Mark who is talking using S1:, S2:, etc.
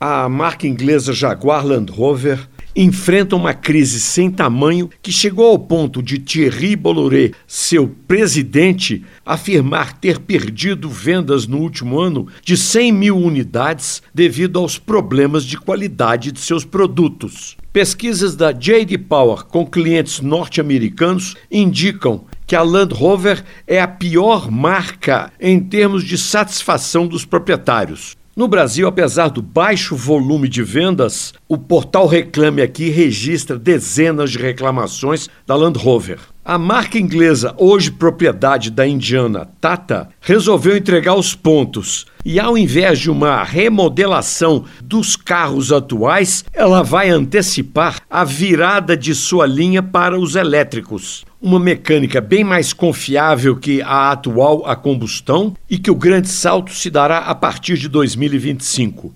S1: A marca inglesa Jaguar Land Rover enfrenta uma crise sem tamanho que chegou ao ponto de Thierry Bolloré, seu presidente, afirmar ter perdido vendas no último ano de 100 mil unidades devido aos problemas de qualidade de seus produtos. Pesquisas da J.D. Power com clientes norte-americanos indicam que a Land Rover é a pior marca em termos de satisfação dos proprietários. No Brasil, apesar do baixo volume de vendas, o portal Reclame Aqui registra dezenas de reclamações da Land Rover. A marca inglesa, hoje propriedade da indiana Tata, resolveu entregar os pontos e, ao invés de uma remodelação dos carros atuais, ela vai antecipar a virada de sua linha para os elétricos uma mecânica bem mais confiável que a atual a combustão e que o grande salto se dará a partir de 2025.